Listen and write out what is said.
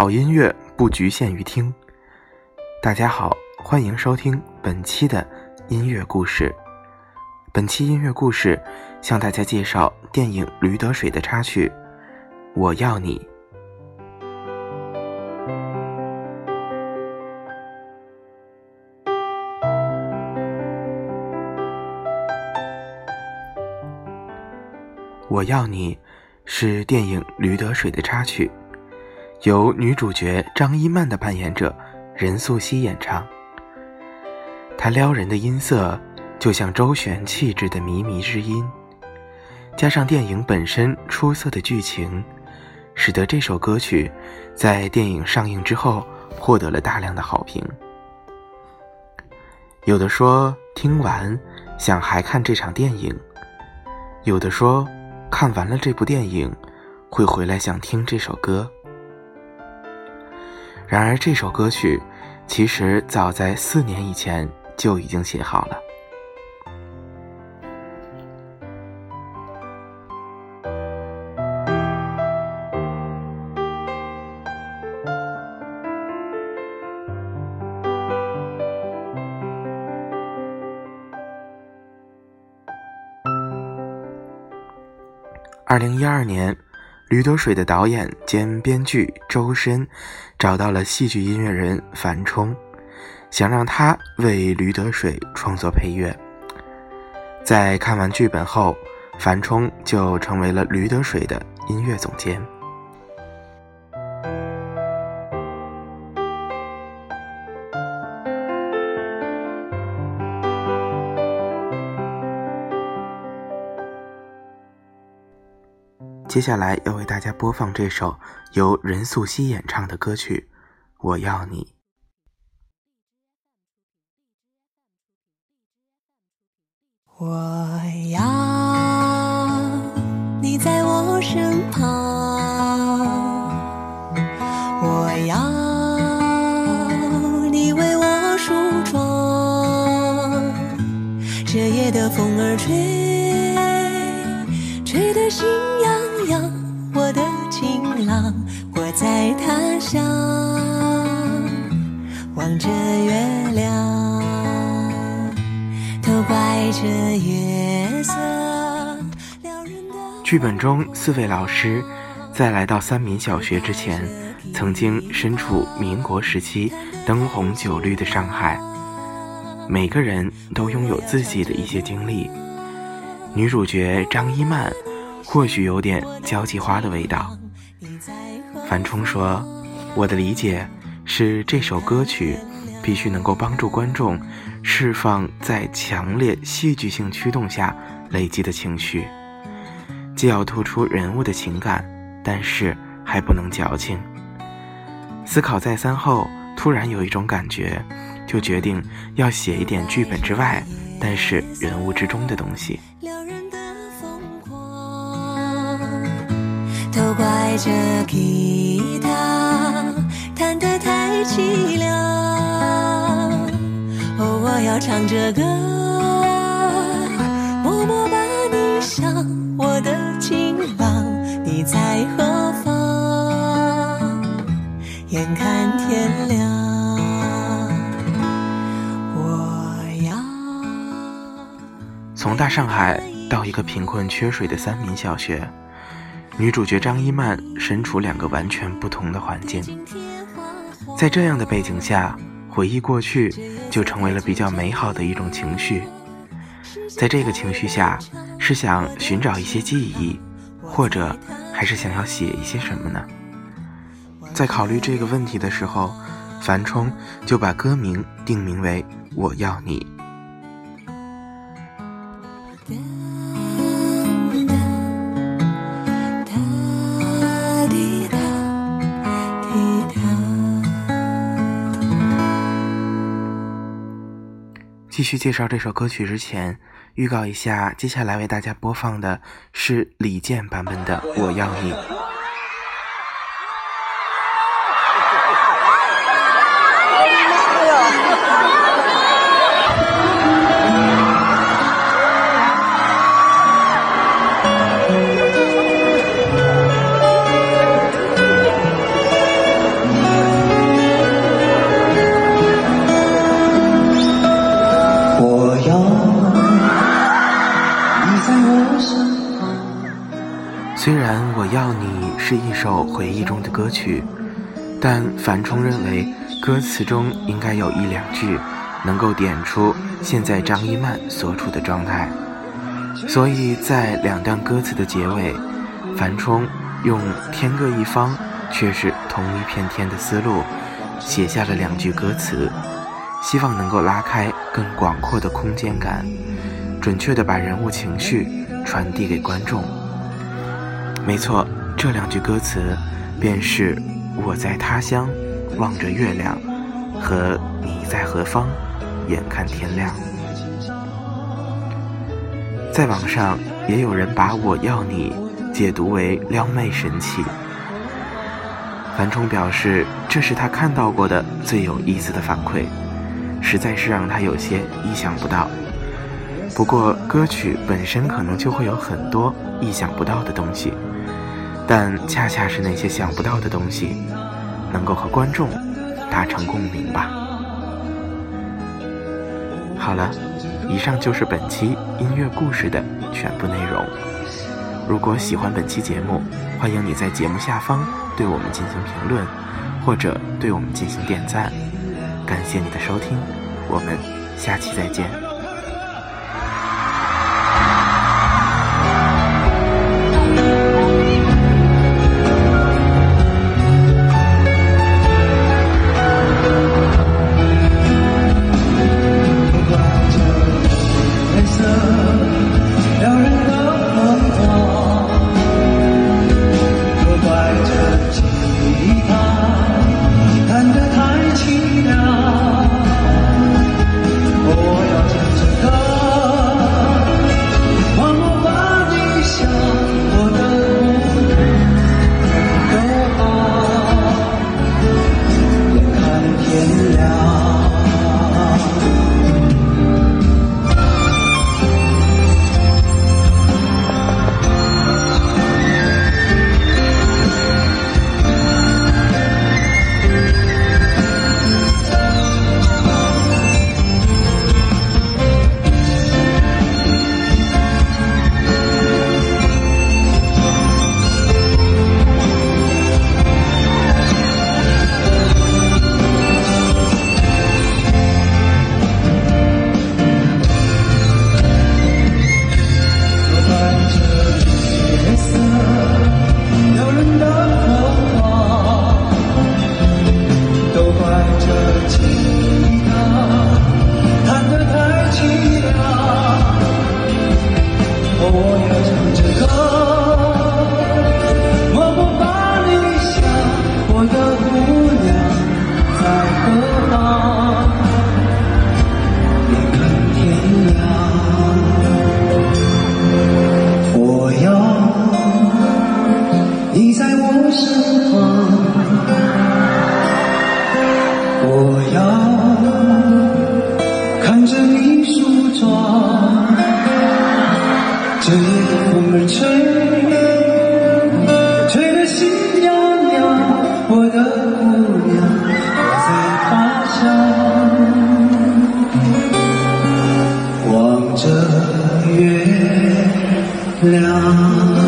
好音乐不局限于听。大家好，欢迎收听本期的音乐故事。本期音乐故事向大家介绍电影《驴得水》的插曲《我要你》。我要你是电影《驴得水》的插曲。由女主角张一曼的扮演者任素汐演唱，她撩人的音色就像周璇气质的靡靡之音，加上电影本身出色的剧情，使得这首歌曲在电影上映之后获得了大量的好评。有的说听完想还看这场电影，有的说看完了这部电影会回来想听这首歌。然而，这首歌曲其实早在四年以前就已经写好了。二零一二年。《驴得水》的导演兼编剧周深找到了戏剧音乐人樊冲，想让他为《驴得水》创作配乐。在看完剧本后，樊冲就成为了《驴得水》的音乐总监。接下来要为大家播放这首由任素汐演唱的歌曲《我要你》。我要你在我身旁，我要你为我梳妆，这夜的风儿吹，吹得心痒。我的情郎，我在他乡望着月亮，都怪这月色撩人的。剧本中，四位老师在来到三民小学之前，曾经身处民国时期灯红酒绿的上海，每个人都拥有自己的一些经历。女主角张一曼。或许有点交际花的味道。樊冲说：“我的理解是，这首歌曲必须能够帮助观众释放在强烈戏剧性驱动下累积的情绪，既要突出人物的情感，但是还不能矫情。思考再三后，突然有一种感觉，就决定要写一点剧本之外，但是人物之中的东西。”这吉他弹得太凄凉。哦，我要唱着歌，默默把你想，我的情郎，你在何方？眼看天亮，我要从大上海到一个贫困缺水的三民小学。女主角张一曼身处两个完全不同的环境，在这样的背景下，回忆过去就成为了比较美好的一种情绪。在这个情绪下，是想寻找一些记忆，或者还是想要写一些什么呢？在考虑这个问题的时候，樊冲就把歌名定名为《我要你》。继续介绍这首歌曲之前，预告一下，接下来为大家播放的是李健版本的《我要你》。虽然我要你是一首回忆中的歌曲，但樊冲认为歌词中应该有一两句能够点出现在张一曼所处的状态，所以在两段歌词的结尾，樊冲用天各一方却是同一片天的思路写下了两句歌词，希望能够拉开更广阔的空间感，准确地把人物情绪传递给观众。没错，这两句歌词便是“我在他乡望着月亮”和“你在何方眼看天亮”。在网上也有人把我要你解读为撩妹神器。樊冲表示，这是他看到过的最有意思的反馈，实在是让他有些意想不到。不过，歌曲本身可能就会有很多意想不到的东西。但恰恰是那些想不到的东西，能够和观众达成共鸣吧。好了，以上就是本期音乐故事的全部内容。如果喜欢本期节目，欢迎你在节目下方对我们进行评论，或者对我们进行点赞。感谢你的收听，我们下期再见。亮。